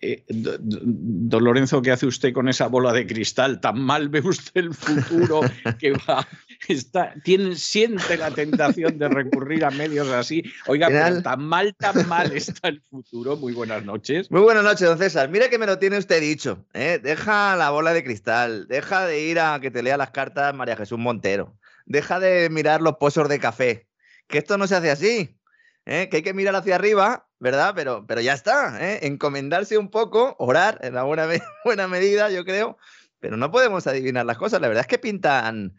eh, don Lorenzo, ¿qué hace usted con esa bola de cristal? ¿Tan mal ve usted el futuro que va? Está, tiene, siente la tentación de recurrir a medios así. Oiga, pero tan mal, tan mal está el futuro. Muy buenas noches. Muy buenas noches, don César. Mire que me lo tiene usted dicho. ¿eh? Deja la bola de cristal. Deja de ir a que te lea las cartas María Jesús Montero. Deja de mirar los pozos de café. Que esto no se hace así. ¿eh? Que hay que mirar hacia arriba ¿verdad? Pero, pero ya está, ¿eh? encomendarse un poco, orar en la buena, buena medida, yo creo, pero no podemos adivinar las cosas. La verdad es que pintan,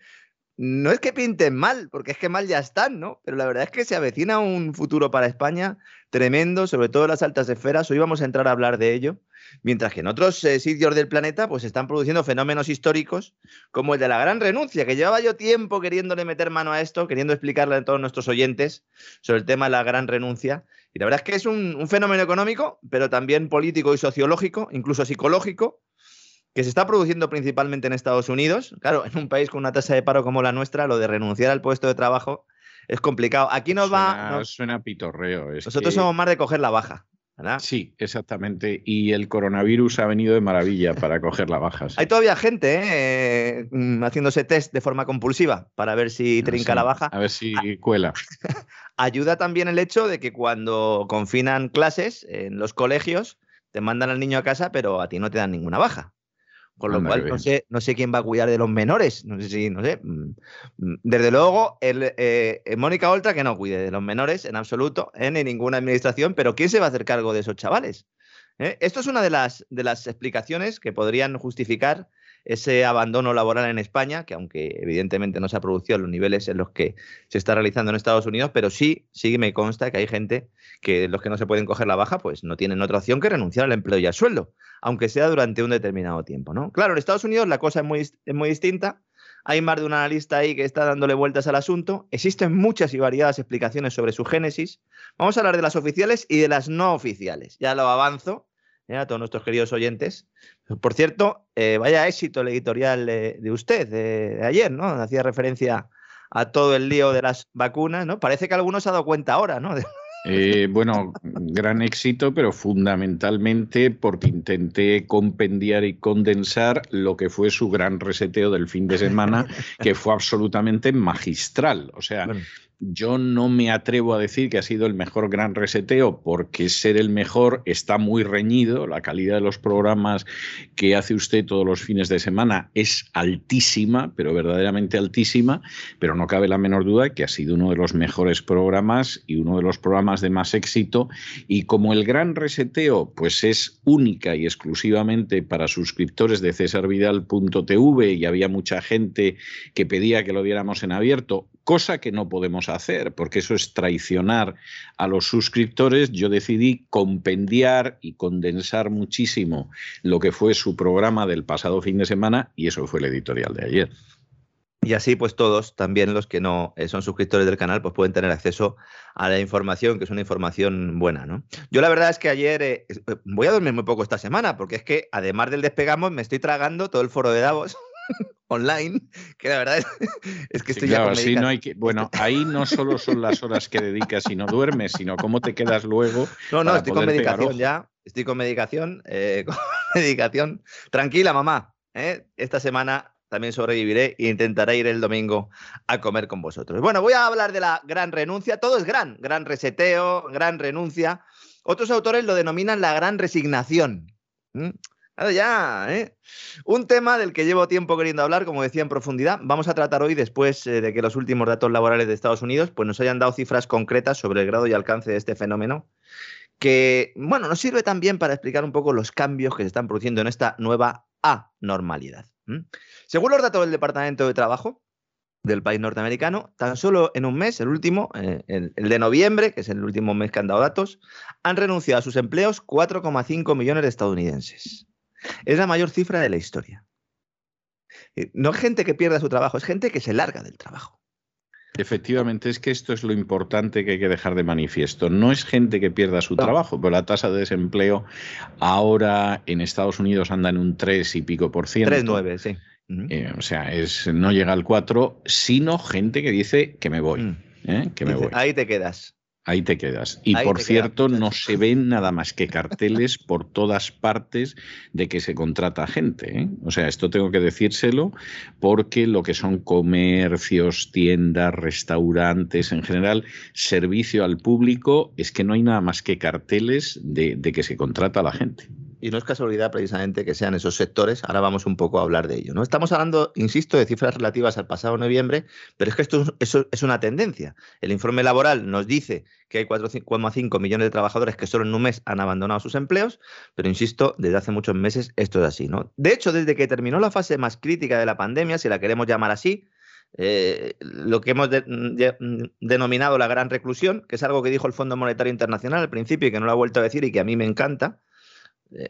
no es que pinten mal, porque es que mal ya están, ¿no? Pero la verdad es que se avecina un futuro para España tremendo, sobre todo en las altas esferas. Hoy vamos a entrar a hablar de ello. Mientras que en otros eh, sitios del planeta pues están produciendo fenómenos históricos como el de la gran renuncia, que llevaba yo tiempo queriéndole meter mano a esto, queriendo explicarle a todos nuestros oyentes sobre el tema de la gran renuncia. Y la verdad es que es un, fenómeno económico, pero también político y sociológico, incluso psicológico, que se está produciendo principalmente en Estados Unidos. Claro, en un país con una tasa de paro como la nuestra, lo de renunciar al puesto de trabajo es complicado. Aquí nos va. No, suena pitorreo. nosotros somos más de coger la baja. ¿Verdad? Sí, exactamente. Y el coronavirus ha venido de maravilla para coger la baja. Hay todavía gente ¿eh? Mm, haciéndose test de forma compulsiva para ver si trinca la baja. A ver si cuela. Ayuda también el hecho de que cuando confinan clases en los colegios, te mandan al niño a casa, pero a ti no te dan ninguna baja. Con lo cual, no sé, no sé quién va a cuidar de los menores. No sé si, no sé. Mm, mm, desde luego, el, eh, eh, Mónica Oltra que no cuide de los menores en absoluto, en ninguna administración, pero ¿quién se va a hacer cargo de esos chavales? ¿Eh? Esto es una de las, de las explicaciones que podrían justificar ese abandono laboral en España, que aunque evidentemente no se ha producido a los niveles en los que se está realizando en Estados Unidos, pero sí, sí me consta que hay gente que los que no se pueden coger la baja, pues no tienen otra opción que renunciar al empleo y al sueldo aunque sea durante un determinado tiempo. ¿no? Claro, en Estados Unidos la cosa es muy, es muy distinta. Hay más de un analista ahí que está dándole vueltas al asunto. Existen muchas y variadas explicaciones sobre su génesis. Vamos a hablar de las oficiales y de las no oficiales. Ya lo avanzo. A todos nuestros queridos oyentes. Por cierto, eh, vaya éxito el editorial de, usted de, ayer, ¿no? Hacía referencia a todo el lío de las vacunas, ¿no? Parece que algunos se ha dado cuenta ahora, ¿no? Eh, bueno, gran éxito, pero fundamentalmente porque intenté compendiar y condensar lo que fue su gran reseteo del fin de semana, que fue absolutamente magistral. O sea, yo no me atrevo a decir que ha sido el mejor gran reseteo porque ser el mejor está muy reñido. La calidad de los programas que hace usted todos los fines de semana es altísima, pero verdaderamente altísima, pero no cabe la menor duda que ha sido uno de los mejores programas y uno de los programas de más éxito. Y como el gran reseteo pues es única y exclusivamente para suscriptores de cesarvidal.tv y había mucha gente que pedía que lo diéramos en abierto, cosa que no podemos hacer, porque eso es traicionar a los suscriptores. Yo decidí compendiar y condensar muchísimo lo que fue su programa del pasado fin de semana y eso fue el editorial de ayer. Y así, pues todos, también los que no eh, son suscriptores del canal, pues pueden tener acceso a la información, que es una información buena, ¿no? Yo la verdad es que ayer eh, eh, voy a dormir muy poco esta semana, porque es que además del despegamos, me estoy tragando todo el foro de Davos. Online, que la verdad es, que estoy ya con no hay que, Bueno, ahí no solo son las horas que dedicas y no duermes, sino cómo te quedas luego. No, no, estoy con medicación ya, estoy con medicación, eh, con medicación. Tranquila, mamá, ¿eh? esta semana también sobreviviré e intentaré ir el domingo a comer con vosotros. Bueno, voy a hablar de la gran renuncia. Todo es gran, gran reseteo, gran renuncia. Otros autores lo denominan la gran resignación. Ya, ¿eh? Un tema del que llevo tiempo queriendo hablar, como decía en profundidad. Vamos a tratar hoy, después eh, de que los últimos datos laborales de Estados Unidos pues nos hayan dado cifras concretas sobre el grado y alcance de este fenómeno, que, bueno, nos sirve también para explicar un poco los cambios que se están produciendo en esta nueva anormalidad. Según los datos del Departamento de Trabajo del país norteamericano, tan solo en un mes, el último, eh, el, de noviembre, que es el último mes que han dado datos, han renunciado a sus empleos 4,5 millones de estadounidenses. Es la mayor cifra de la historia. Eh, no es gente que pierda su trabajo, es gente que se larga del trabajo. Efectivamente, es que esto es lo importante que hay que dejar de manifiesto. No es gente que pierda su trabajo, pero la tasa de desempleo ahora en Estados Unidos anda en un 3 y pico por ciento. 3,9, sí. Eh, o sea, es, no llega al 4, sino gente que dice que me voy. Mm. ¿eh? Que me voy. Ahí te quedas. Ahí te quedas. Y por cierto, no se ven nada más que carteles por todas partes de que se contrata gente. ¿eh? O sea, esto tengo que decírselo porque lo que son comercios, tiendas, restaurantes, en general, servicio al público, es que no hay nada más que carteles de, de que se contrata a la gente y no es casualidad precisamente que sean esos sectores, ahora vamos un poco a hablar de ello. ¿no? Estamos hablando, insisto, de cifras relativas al pasado noviembre, pero es que esto es, una tendencia. El informe laboral nos dice que hay 4,5 millones de trabajadores que solo en un mes han abandonado sus empleos, pero insisto, desde hace muchos meses esto es así. ¿no? De hecho, desde que terminó la fase más crítica de la pandemia, si la queremos llamar así, eh, lo que hemos denominado la gran reclusión, que es algo que dijo el Fondo Monetario Internacional al principio y que no lo ha vuelto a decir y que a mí me encanta,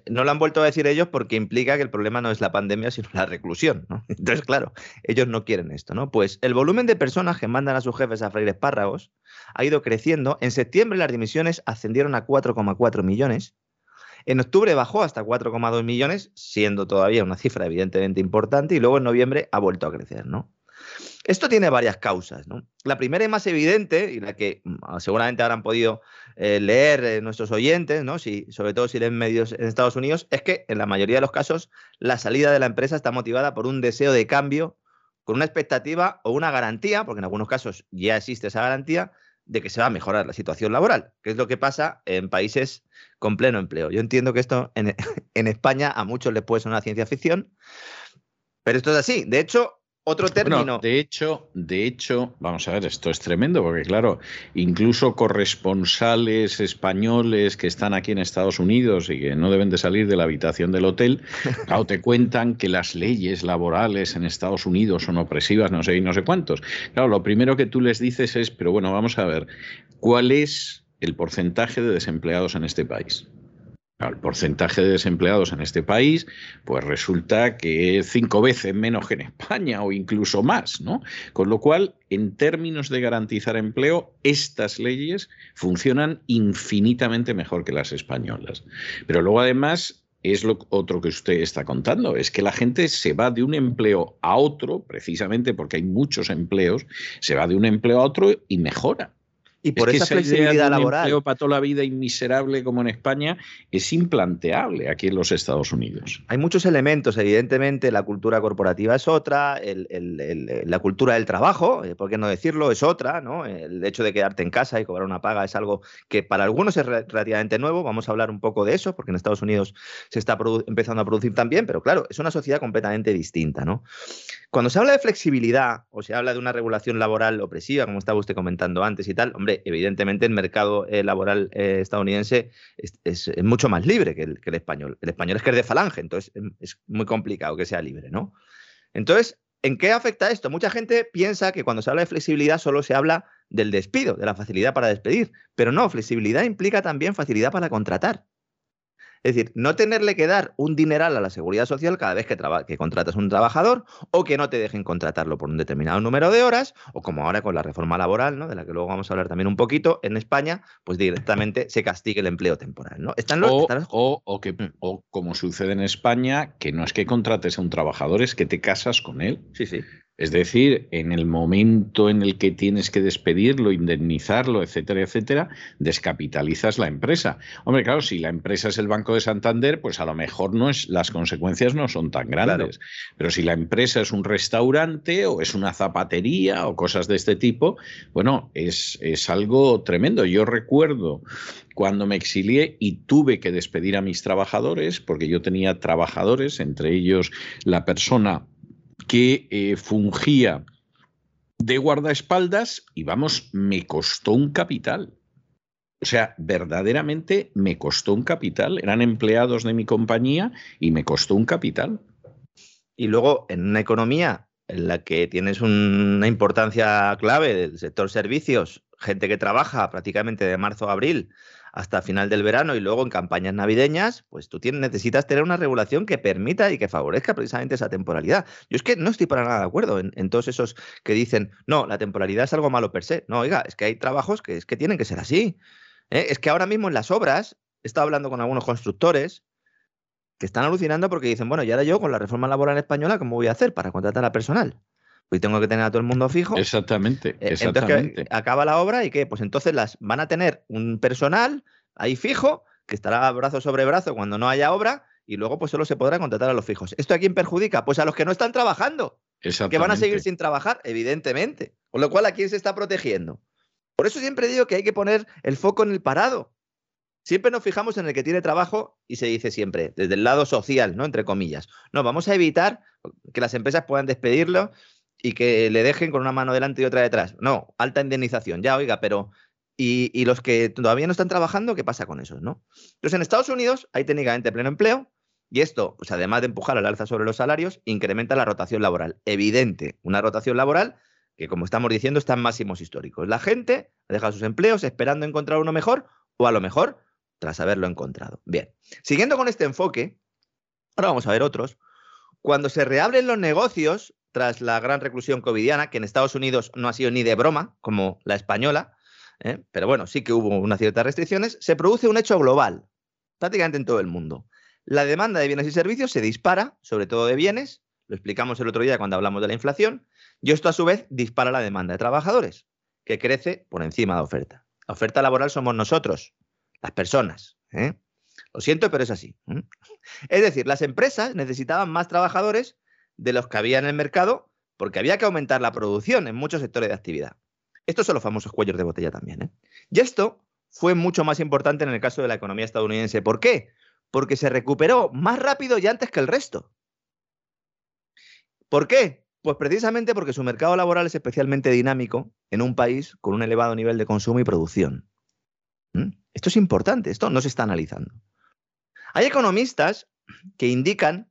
no lo han vuelto a decir ellos porque implica que el problema no es la pandemia, sino la reclusión. Entonces, claro, ellos no quieren esto. ¿no? Pues el volumen de personas que mandan a sus jefes a freír espárragos ha ido creciendo. En septiembre las dimisiones ascendieron a 4,4 millones. En octubre bajó hasta 4,2 millones, siendo todavía una cifra evidentemente importante, y luego en noviembre ha vuelto a crecer. ¿no? Esto tiene varias causas. ¿no? La primera y más evidente, y la que mm, seguramente habrán podido eh, leer eh, nuestros oyentes, ¿no? si, sobre todo si leen medios en Estados Unidos, es que en la mayoría de los casos la salida de la empresa está motivada por un deseo de cambio, con una expectativa o una garantía, porque en algunos casos ya existe esa garantía, de que se va a mejorar la situación laboral, que es lo que pasa en países con pleno empleo. Yo entiendo que esto en, en España a muchos les puede sonar ciencia ficción, pero esto es así. De hecho, otro término. de hecho, de hecho, vamos a ver, esto es tremendo, porque claro, incluso corresponsales españoles que están aquí en Estados Unidos y que no deben de salir de la habitación del hotel, claro, te cuentan que las leyes laborales en Estados Unidos son opresivas, no sé y no sé cuántos. Claro, lo primero que tú les dices es, pero bueno, vamos a ver, ¿cuál es el porcentaje de desempleados en este país? El porcentaje de desempleados en este país, pues resulta que es cinco veces menos que en España o incluso más, ¿no? Con lo cual, en términos de garantizar empleo, estas leyes funcionan infinitamente mejor que las españolas. Pero luego, además, es lo otro que usted está contando, es que la gente se va de un empleo a otro, precisamente porque hay muchos empleos, se va de un empleo a otro y mejora. Y por esa, flexibilidad laboral. Empleo para toda la vida y miserable como en España es implanteable aquí en los Estados Unidos. Hay muchos elementos, evidentemente, la cultura corporativa es otra, la cultura del trabajo, eh, por qué no decirlo, es otra, ¿no? El hecho de quedarte en casa y cobrar una paga es algo que para algunos es relativamente nuevo. Vamos a hablar un poco de eso, porque en Estados Unidos se está empezando a producir también, pero claro, es una sociedad completamente distinta, ¿no? Cuando se habla de flexibilidad o se habla de una regulación laboral opresiva, como estaba usted comentando antes y tal, hombre, evidentemente el mercado eh, laboral eh, estadounidense es, mucho más libre que el, español. El español es que es de falange, entonces em, es muy complicado que sea libre, ¿no? Entonces, ¿en qué afecta esto? Mucha gente piensa que cuando se habla de flexibilidad solo se habla del despido, de la facilidad para despedir, pero no, flexibilidad implica también facilidad para contratar. Es decir, no tenerle que dar un dineral a la seguridad social cada vez que, que contratas un trabajador o que no te dejen contratarlo por un determinado número de horas o como ahora con la reforma laboral, ¿no? de la que luego vamos a hablar también un poquito, en España, pues directamente se castigue el empleo temporal. ¿no? Están los, o, o, que, mm. o como sucede en España, que no es que contrates a un trabajador, es que te casas con él. Sí, sí. Es decir, en el momento en el que tienes que despedirlo, indemnizarlo, etcétera, etcétera, descapitalizas la empresa. Hombre, claro, si la empresa es el Banco de Santander, pues a lo mejor no es, las consecuencias no son tan grandes. Pero si la empresa es un restaurante o es una zapatería o cosas de este tipo, bueno, es, es algo tremendo. Yo recuerdo cuando me exilié y tuve que despedir a mis trabajadores, porque yo tenía trabajadores, entre ellos la persona que eh, fungía de guardaespaldas y vamos, me costó un capital. O sea, verdaderamente me costó un capital. Eran empleados de mi compañía y me costó un capital. Y luego, en una economía en la que tienes una importancia clave del sector servicios, gente que trabaja prácticamente de marzo a abril, hasta final del verano y luego en campañas navideñas, pues tú tienes, necesitas tener una regulación que permita y que favorezca precisamente esa temporalidad. Yo es que no estoy para nada de acuerdo en, todos esos que dicen, no, la temporalidad es algo malo per se. No, oiga, es que hay trabajos que, es que tienen que ser así. ¿eh? Es que ahora mismo en las obras, he estado hablando con algunos constructores que están alucinando porque dicen, bueno, y ahora yo con la reforma laboral española, ¿cómo voy a hacer para contratar a personal? Pues tengo que tener a todo el mundo fijo. Exactamente, eh, exactamente. acaba la obra y qué, pues entonces las van a tener un personal ahí fijo que estará brazo sobre brazo cuando no haya obra y luego pues solo se podrá contratar a los fijos. ¿Esto a quién perjudica? Pues a los que no están trabajando. Que van a seguir sin trabajar, evidentemente. Con lo cual, ¿a quién se está protegiendo? Por eso siempre digo que hay que poner el foco en el parado. Siempre nos fijamos en el que tiene trabajo y se dice siempre, desde el lado social, ¿no? Entre comillas. No, vamos a evitar que las empresas puedan despedirlo y que le dejen con una mano delante y otra detrás. No, alta indemnización, ya oiga, pero ¿y, los que todavía no están trabajando, qué pasa con esos, no? Entonces, en Estados Unidos hay técnicamente pleno empleo y esto, pues además de empujar al alza sobre los salarios, incrementa la rotación laboral. Evidente, una rotación laboral que, como estamos diciendo, está en máximos históricos. La gente deja sus empleos esperando encontrar uno mejor o a lo mejor tras haberlo encontrado. Bien, siguiendo con este enfoque, ahora vamos a ver otros. Cuando se reabren los negocios, tras la gran reclusión covidiana, que en Estados Unidos no ha sido ni de broma, como la española, ¿eh? pero bueno, sí que hubo unas ciertas restricciones, se produce un hecho global, prácticamente en todo el mundo. La demanda de bienes y servicios se dispara, sobre todo de bienes, lo explicamos el otro día cuando hablamos de la inflación, y esto a su vez dispara la demanda de trabajadores, que crece por encima de la oferta. La oferta laboral somos nosotros, las personas. ¿eh? Lo siento, pero es así. ¿eh? Es decir, las empresas necesitaban más trabajadores de los que había en el mercado porque había que aumentar la producción en muchos sectores de actividad. Estos son los famosos cuellos de botella también. ¿eh? Y esto fue mucho más importante en el caso de la economía estadounidense. ¿Por qué? Porque se recuperó más rápido y antes que el resto. ¿Por qué? Pues precisamente porque su mercado laboral es especialmente dinámico en un país con un elevado nivel de consumo y producción. ¿Mm? Esto es importante, esto no se está analizando. Hay economistas que indican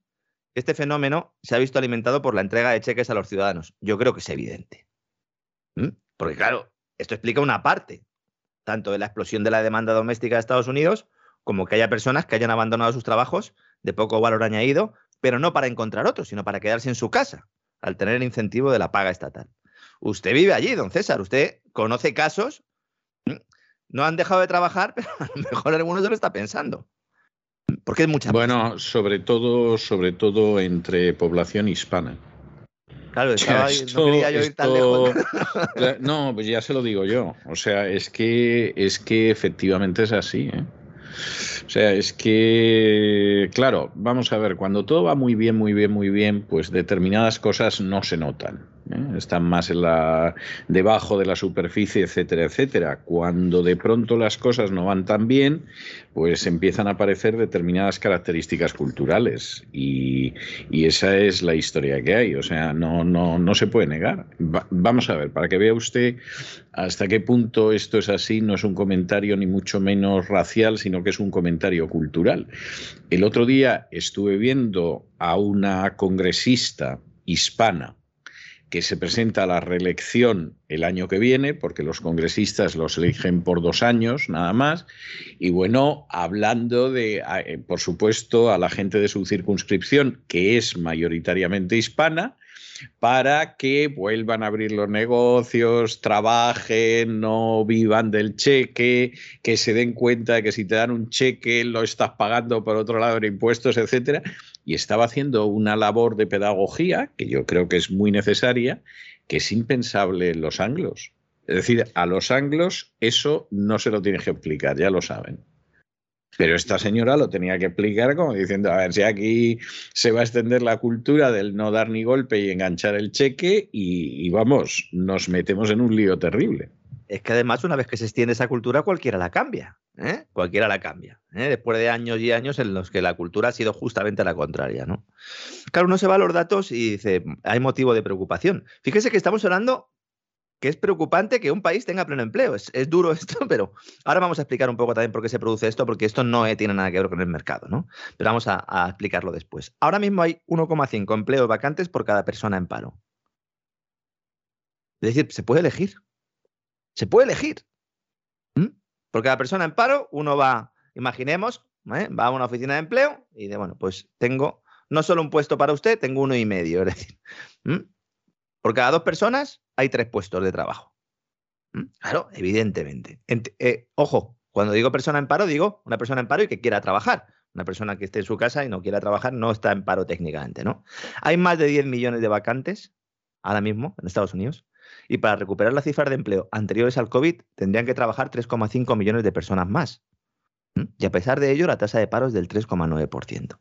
este fenómeno se ha visto alimentado por la entrega de cheques a los ciudadanos. Yo creo que es evidente. ¿Mm? Porque claro, esto explica una parte, tanto de la explosión de la demanda doméstica de Estados Unidos, como que haya personas que hayan abandonado sus trabajos de poco valor añadido, pero no para encontrar otros, sino para quedarse en su casa, al tener el incentivo de la paga estatal. Usted vive allí, don César, usted conoce casos, no han dejado de trabajar, pero a lo mejor alguno se lo está pensando. Porque es mucha Bueno, sobre todo, sobre todo entre población hispana. Claro, estaba no quería yo ir tan lejos. no, pues ya se lo digo yo. O sea, es que es que efectivamente es así. ¿eh? O sea, es que, claro, vamos a ver, cuando todo va muy bien, muy bien, muy bien, pues determinadas cosas no se notan. ¿Eh? están más en la, debajo de la superficie, etcétera, etcétera. Cuando de pronto las cosas no van tan bien, pues empiezan a aparecer determinadas características culturales y, esa es la historia que hay. O sea, no, no, no se puede negar. vamos a ver, para que vea usted hasta qué punto esto es así, no es un comentario ni mucho menos racial, sino que es un comentario cultural. El otro día estuve viendo a una congresista hispana que se presenta a la reelección el año que viene, porque los congresistas los eligen por dos años nada más, y bueno, hablando de, eh, por supuesto, a la gente de su circunscripción, que es mayoritariamente hispana, para que vuelvan a abrir los negocios, trabajen, no vivan del cheque, que se den cuenta de que si te dan un cheque lo estás pagando por otro lado en impuestos, etcétera. Y estaba haciendo una labor de pedagogía, que yo creo que es muy necesaria, que es impensable en los anglos. Es decir, a los anglos eso no se lo tiene que explicar, ya lo saben. Pero esta señora lo tenía que explicar como diciendo, a ver si aquí se va a extender la cultura del no dar ni golpe y enganchar el cheque y, vamos, nos metemos en un lío terrible. Es que además una vez que se extiende esa cultura cualquiera la cambia, ¿eh? cualquiera la cambia, ¿eh? después de años y años en los que la cultura ha sido justamente la contraria. ¿no? Claro, uno se va a los datos y dice, hay motivo de preocupación. Fíjese que estamos hablando que es preocupante que un país tenga pleno empleo. Es, duro esto, pero ahora vamos a explicar un poco también por qué se produce esto, porque esto no tiene nada que ver con el mercado, ¿no? Pero vamos a, a explicarlo después. Ahora mismo hay 1,5 empleos vacantes por cada persona en paro. Es decir, se puede elegir. Se puede elegir. ¿Mm? Por cada persona en paro, uno va, imaginemos, ¿eh? va a una oficina de empleo y de, bueno, pues tengo no solo un puesto para usted, tengo uno y medio. Es decir, ¿Mm? Por cada dos personas hay tres puestos de trabajo. ¿Mm? Claro, evidentemente. Eh, ojo, cuando digo persona en paro, digo una persona en paro y que quiera trabajar. Una persona que esté en su casa y no quiera trabajar no está en paro técnicamente, ¿no? Hay más de 10 millones de vacantes ahora mismo en Estados Unidos y para recuperar las cifras de empleo anteriores al COVID tendrían que trabajar 3,5 millones de personas más. Y a pesar de ello, la tasa de paro es del 3,9%.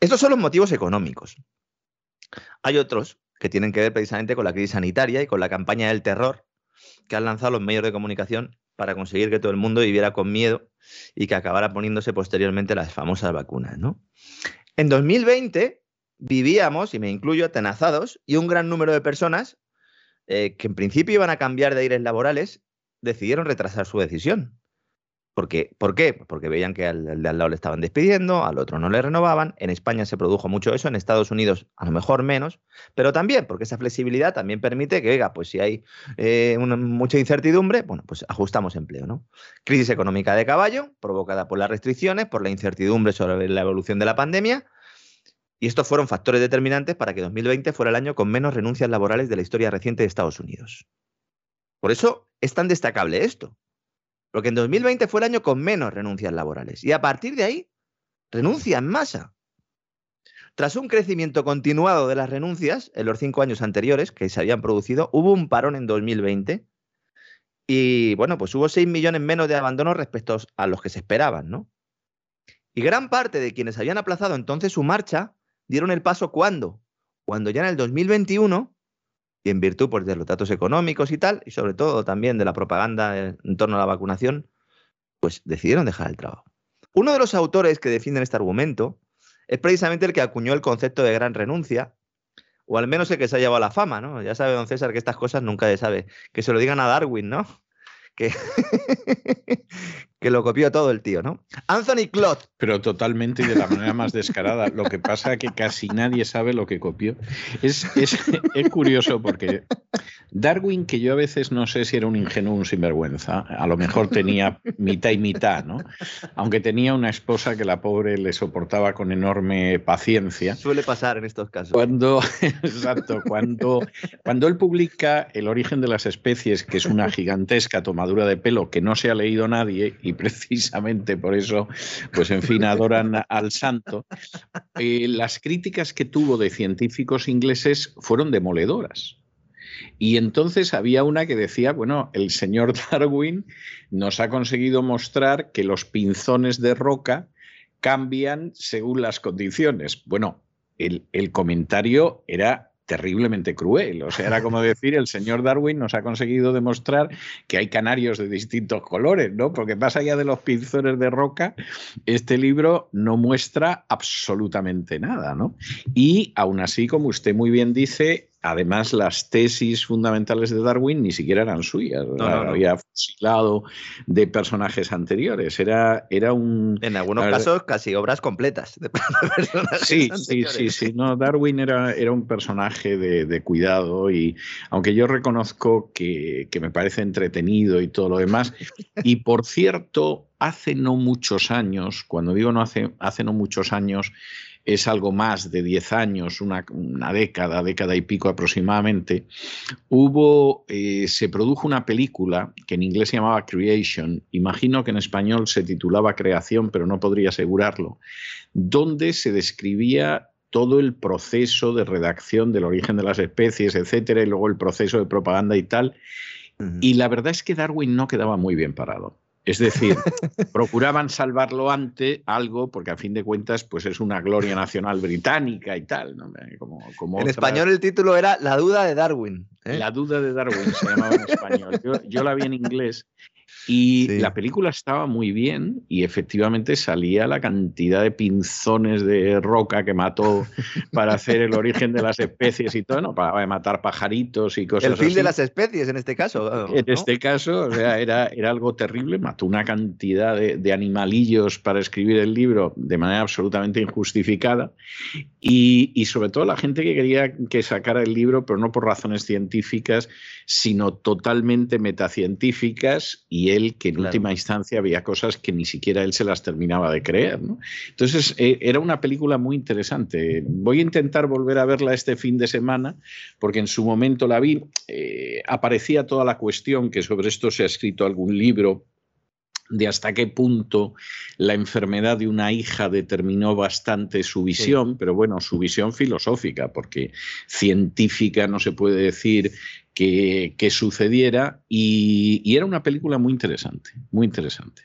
Estos son los motivos económicos. Hay otros que tienen que ver precisamente con la crisis sanitaria y con la campaña del terror que han lanzado los medios de comunicación para conseguir que todo el mundo viviera con miedo y que acabara poniéndose posteriormente las famosas vacunas. ¿no? En 2020 vivíamos, y me incluyo, atenazados, y un gran número de personas eh, que en principio iban a cambiar de aires laborales decidieron retrasar su decisión. Porque, ¿Por qué? Porque veían que al, de al lado le estaban despidiendo, al otro no le renovaban. En España se produjo mucho eso, en Estados Unidos a lo mejor menos, pero también porque esa flexibilidad también permite que, oiga, pues si hay eh, mucha incertidumbre, bueno, pues ajustamos empleo, ¿no? Crisis económica de caballo, provocada por las restricciones, por la incertidumbre sobre la evolución de la pandemia. Y estos fueron factores determinantes para que 2020 fuera el año con menos renuncias laborales de la historia reciente de Estados Unidos. Por eso es tan destacable esto, porque en 2020 fue el año con menos renuncias laborales. Y a partir de ahí, renuncia en masa. Tras un crecimiento continuado de las renuncias en los cinco años anteriores que se habían producido, hubo un parón en 2020 y, bueno, pues hubo 6 millones menos de abandonos respecto a los que se esperaban, ¿no? Y gran parte de quienes habían aplazado entonces su marcha dieron el paso cuando? Cuando ya en el 2021 y en virtud pues, de los datos económicos y tal, y sobre todo también de la propaganda en torno a la vacunación, pues decidieron dejar el trabajo. Uno de los autores que defienden este argumento es precisamente el que acuñó el concepto de gran renuncia, o al menos el que se ha llevado a la fama, ¿no? Ya sabe don César que estas cosas nunca se sabe. Que se lo digan a Darwin, ¿no? Que, que lo copió todo el tío, ¿no? Anthony Clot. Pero totalmente y de la manera más descarada. Lo que pasa es que casi nadie sabe lo que copió. Es, es, curioso porque Darwin, que yo a veces no sé si era un ingenuo o un sinvergüenza, a lo mejor tenía mitad y mitad, ¿no? Aunque tenía una esposa que la pobre le soportaba con enorme paciencia. Suele pasar en estos casos. Cuando, exacto, cuando, cuando él publica El origen de las especies, que es una gigantesca tomadura de pelo que no se ha leído nadie y precisamente por eso, pues en fin, adoran al santo. Eh, las críticas que tuvo de científicos ingleses fueron demoledoras. Y entonces había una que decía, bueno, el señor Darwin nos ha conseguido mostrar que los pinzones de roca cambian según las condiciones. Bueno, el, el comentario era terriblemente cruel. O sea, era como decir, el señor Darwin nos ha conseguido demostrar que hay canarios de distintos colores, ¿no? Porque más allá de los pinzones de roca, este libro no muestra absolutamente nada, ¿no? Y aún así, como usted muy bien dice, además las tesis fundamentales de Darwin ni siquiera eran suyas, había fusilado de personajes anteriores, era, era un... En algunos casos casi obras completas de personajes Sí, sí, sí, sí, no, Darwin era, era un personaje de, cuidado y aunque yo reconozco que, que me parece entretenido y todo lo demás, y por cierto, hace no muchos años, cuando digo no hace, hace no muchos años, es algo más de 10 años, una, década, década y pico aproximadamente, hubo, eh, se produjo una película que en inglés se llamaba Creation, imagino que en español se titulaba Creación, pero no podría asegurarlo, donde se describía todo el proceso de redacción del origen de las especies, etcétera, y luego el proceso de propaganda y tal. Y la verdad es que Darwin no quedaba muy bien parado. Es decir, procuraban salvarlo ante algo, porque a fin de cuentas, pues es una gloria nacional británica y tal. en español el título era La duda de Darwin. ¿eh? La duda de Darwin se llamaba en español. yo, la vi en inglés y la película estaba muy bien y efectivamente salía la cantidad de pinzones de roca que mató para hacer el origen de las especies y todo, ¿no? Para matar pajaritos y cosas así. El fin de las especies en este caso. En este caso, o sea, era, era algo terrible, mató una cantidad de, de, animalillos para escribir el libro de manera absolutamente injustificada y, y sobre todo la gente que quería que sacara el libro, pero no por razones científicas, sino totalmente metacientíficas y él que en última instancia había cosas que ni siquiera él se las terminaba de creer. Entonces eh, era una película muy interesante. Voy a intentar volver a verla este fin de semana porque en su momento la vi. Eh, aparecía toda la cuestión que sobre esto se ha escrito algún libro de hasta qué punto la enfermedad de una hija determinó bastante su visión, pero bueno, su visión filosófica, porque científica no se puede decir que, sucediera y, era una película muy interesante, muy interesante.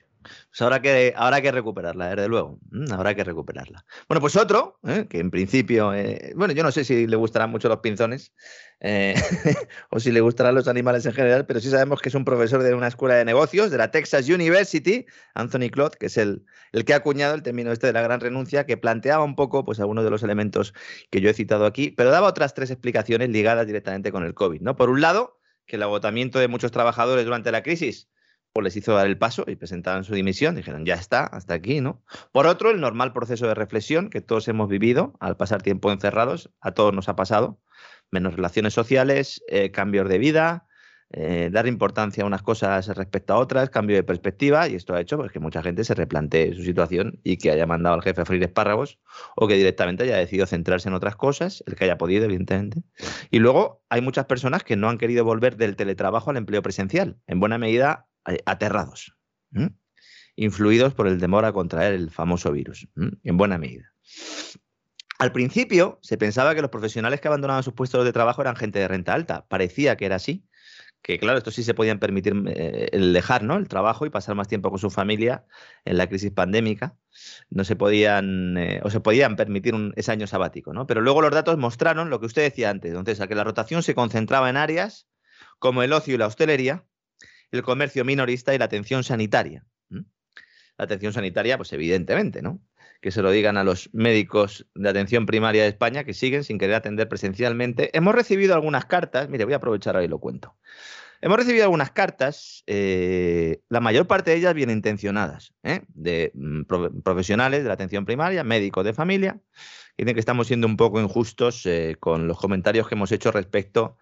Pues habrá que, habrá que recuperarla, desde luego. Mm, habrá que recuperarla. Bueno, pues otro, ¿eh? que en principio, eh, bueno, yo no sé si le gustarán mucho los pinzones eh, o si le gustarán los animales en general, pero sí sabemos que es un profesor de una escuela de negocios de la Texas University, Anthony Cloud, que es el, el que ha acuñado el término este de la gran renuncia, que planteaba un poco pues, algunos de los elementos que yo he citado aquí, pero daba otras tres explicaciones ligadas directamente con el COVID. ¿no? Por un lado, que el agotamiento de muchos trabajadores durante la crisis pues les hizo dar el paso y presentaron su dimisión. Dijeron, ya está, hasta aquí, ¿no? Por otro, el normal proceso de reflexión que todos hemos vivido al pasar tiempo encerrados, a todos nos ha pasado, menos relaciones sociales, eh, cambios de vida, eh, dar importancia a unas cosas respecto a otras, cambio de perspectiva, y esto ha hecho pues, que mucha gente se replantee su situación y que haya mandado al jefe a freír espárragos o que directamente haya decidido centrarse en otras cosas, el que haya podido, evidentemente. Y luego hay muchas personas que no han querido volver del teletrabajo al empleo presencial, en buena medida eh, aterrados, influidos por el temor a contraer el famoso virus, en buena medida. Al principio se pensaba que los profesionales que abandonaban sus puestos de trabajo eran gente de renta alta. Parecía que era así, que claro, esto sí se podían permitir eh, el dejar ¿no? el trabajo y pasar más tiempo con su familia en la crisis pandémica. No se podían, eh, o se podían permitir un, ese año sabático, ¿no? Pero luego los datos mostraron lo que usted decía antes, entonces, a que la rotación se concentraba en áreas como el ocio y la hostelería, el comercio minorista y la atención sanitaria. La atención sanitaria, pues evidentemente, ¿no? Que se lo digan a los médicos de atención primaria de España que siguen sin querer atender presencialmente. Hemos recibido algunas cartas, mire, voy a aprovechar ahí y lo cuento. Hemos recibido algunas cartas, eh, la mayor parte de ellas bien intencionadas, ¿eh? de mm, profesionales de la atención primaria, médicos de familia, dicen que estamos siendo un poco injustos eh, con los comentarios que hemos hecho respecto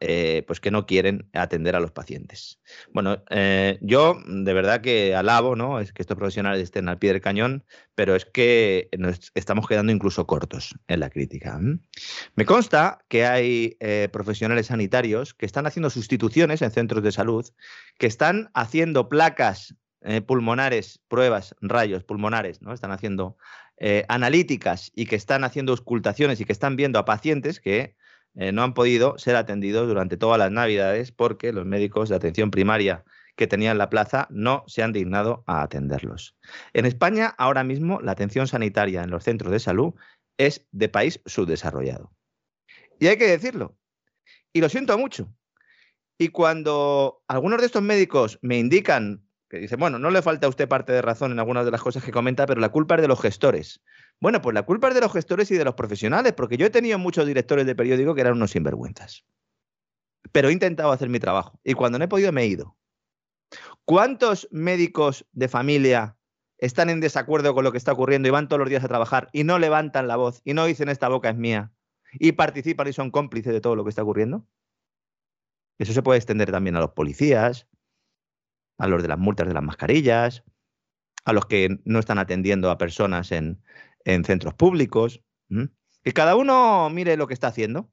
eh, pues que no quieren atender a los pacientes. Bueno, eh, yo de verdad que alabo, ¿no? Es que estos profesionales estén al pie del cañón, pero es que nos estamos quedando incluso cortos en la crítica. Me consta que hay eh, profesionales sanitarios que están haciendo sustituciones en centros de salud, que están haciendo placas pulmonares, pruebas, rayos pulmonares, ¿no? Están haciendo analíticas y que están haciendo auscultaciones y que están viendo a pacientes que eh, no han podido ser atendidos durante todas las Navidades porque los médicos de atención primaria que tenían la plaza no se han dignado a atenderlos. En España, ahora mismo, la atención sanitaria en los centros de salud es de país subdesarrollado. Y hay que decirlo. Y lo siento mucho. Y cuando algunos de estos médicos me indican que dicen, bueno, no le falta a usted parte de razón en algunas de las cosas que comenta, pero la culpa es de los gestores. Bueno, pues la culpa es de los gestores y de los profesionales, porque yo he tenido muchos directores de periódico que eran unos sinvergüenzas. Pero he intentado hacer mi trabajo y cuando no he podido me he ido. ¿Cuántos médicos de familia están en desacuerdo con lo que está ocurriendo y van todos los días a trabajar y no levantan la voz y no dicen esta boca es mía y participan y son cómplices de todo lo que está ocurriendo? Eso se puede extender también a los policías, a los de las multas de las mascarillas, a los que no están atendiendo a personas en, en centros públicos. Que cada uno mire lo que está haciendo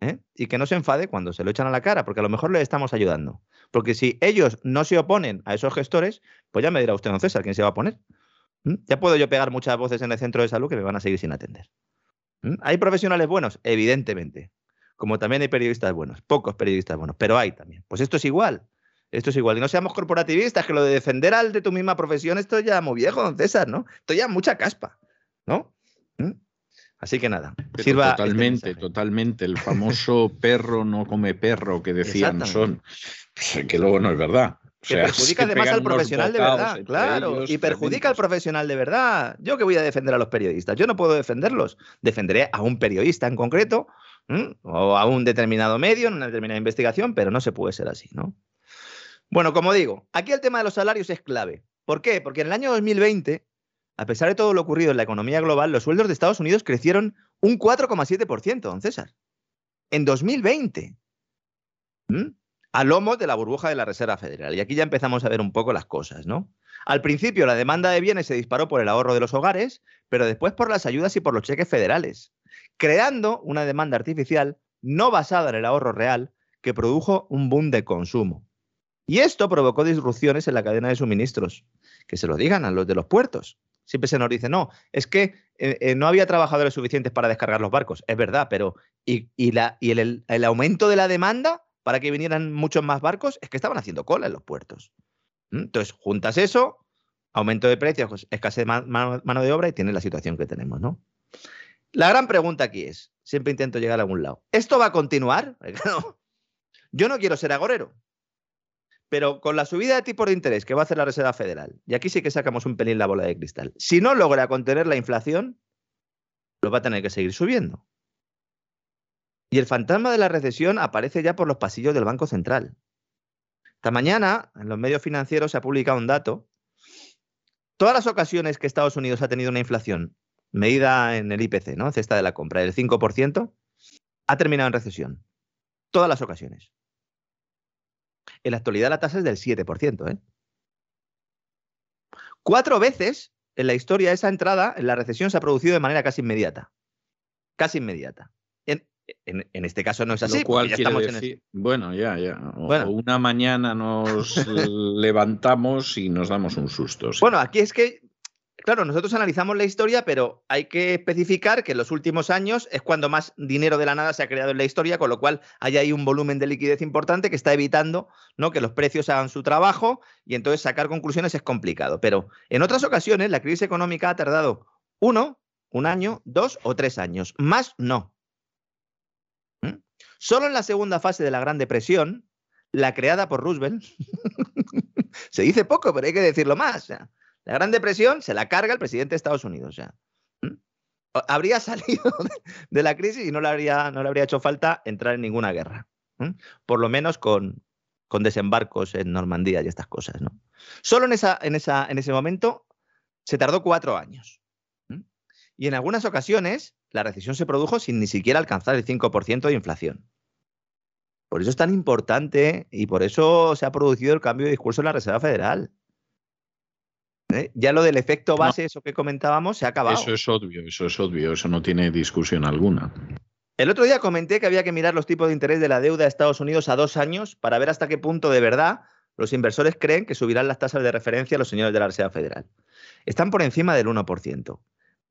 ¿eh? y que no se enfade cuando se lo echan a la cara, porque a lo mejor le estamos ayudando. Porque si ellos no se oponen a esos gestores, pues ya me dirá usted, don César, quién se va a poner. Ya puedo yo pegar muchas voces en el centro de salud que me van a seguir sin atender. ¿Hay profesionales buenos? Evidentemente. Como también hay periodistas buenos, pocos periodistas buenos, pero hay también. Pues esto es igual. Esto es igual. Y no seamos corporativistas, que lo de defender al de tu misma profesión, esto ya muy viejo, don César, ¿no? Esto ya mucha caspa. Así que nada, sirva este totalmente, totalmente. El famoso perro no come perro que decían son, que luego no es verdad. que perjudica además al profesional de verdad, claro, y perjudica al profesional de verdad. Yo que voy a defender a los periodistas, yo no puedo defenderlos. Defenderé a un periodista en concreto o a un determinado medio en una determinada investigación, pero no se puede ser así, ¿no? Bueno, como digo, aquí el tema de los salarios es clave. ¿Por qué? Porque en el año 2020 a pesar de todo lo ocurrido en la economía global, los sueldos de Estados Unidos crecieron un 4,7%, don César. En 2020. ¿Mm? A lomo de la burbuja de la Reserva Federal. Y aquí ya empezamos a ver un poco las cosas, ¿no? Al principio la demanda de bienes se disparó por el ahorro de los hogares, pero después por las ayudas y por los cheques federales, creando una demanda artificial no basada en el ahorro real que produjo un boom de consumo. Y esto provocó disrupciones en la cadena de suministros. Que se lo digan a los de los puertos. Siempre se nos dice, no, es que eh, eh, no había trabajadores suficientes para descargar los barcos. Es verdad, pero ¿y, la, y el, aumento de la demanda para que vinieran muchos más barcos? Es que estaban haciendo cola en los puertos. ¿Mm? Entonces, juntas eso, aumento de precios, pues, escasez de mano de obra y tienes la situación que tenemos, ¿no? La gran pregunta aquí es, siempre intento llegar a algún lado, ¿esto va a continuar? Yo no quiero ser agorero, pero con la subida de tipo de interés que va a hacer la Reserva Federal, y aquí sí que sacamos un pelín la bola de cristal, si no logra contener la inflación, lo va a tener que seguir subiendo. Y el fantasma de la recesión aparece ya por los pasillos del Banco Central. Esta mañana, en los medios financieros, se ha publicado un dato. Todas las ocasiones que Estados Unidos ha tenido una inflación medida en el IPC, ¿no? Cesta de la compra, del 5%, ha terminado en recesión. Todas las ocasiones. En la actualidad la tasa es del 7%. ¿eh? Cuatro veces en la historia esa entrada en la recesión se ha producido de manera casi inmediata. Casi inmediata. En, este caso no es así. bueno, ya, ya. bueno. una mañana nos levantamos y nos damos un susto. Bueno, aquí es que Claro, nosotros analizamos la historia, pero hay que especificar que en los últimos años es cuando más dinero de la nada se ha creado en la historia, con lo cual hay ahí un volumen de liquidez importante que está evitando ¿no? que los precios hagan su trabajo y entonces sacar conclusiones es complicado. Pero en otras ocasiones la crisis económica ha tardado uno, un año, dos o tres años. Más no. ¿Mm? Solo en la segunda fase de la Gran Depresión, la creada por Roosevelt, se dice poco, pero hay que decirlo más. La Gran Depresión se la carga el presidente de Estados Unidos. Ya. Habría salido de la crisis y no le habría, no le habría hecho falta entrar en ninguna guerra. Por lo menos con, con, desembarcos en Normandía y estas cosas. ¿no? Solo en, esa, en, esa, en ese momento se tardó cuatro años. Y en algunas ocasiones la recesión se produjo sin ni siquiera alcanzar el 5% de inflación. Por eso es tan importante y por eso se ha producido el cambio de discurso en la Reserva Federal. ¿Eh? Ya lo del efecto base, eso que comentábamos, se ha acabado. Eso es obvio, eso es obvio, eso no tiene discusión alguna. El otro día comenté que había que mirar los tipos de interés de la deuda de Estados Unidos a dos años para ver hasta qué punto de verdad los inversores creen que subirán las tasas de referencia a los señores de la Reserva Federal. Están por encima del 1%.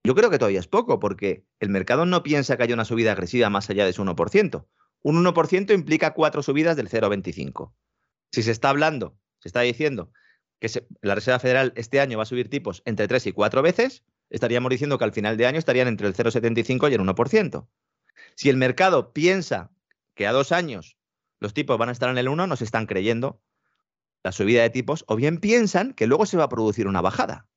Yo creo que todavía es poco, porque el mercado no piensa que haya una subida agresiva más allá de su 1%. Un 1% implica cuatro subidas del 0,25. Si se está hablando, se está diciendo que la Reserva Federal este año va a subir tipos entre 3 y 4 veces, estaríamos diciendo que al final de año estarían entre el 0,75 y el 1%. Si el mercado piensa que a dos años los tipos van a estar en el 1, nos están creyendo la subida de tipos, o bien piensan que luego se va a producir una bajada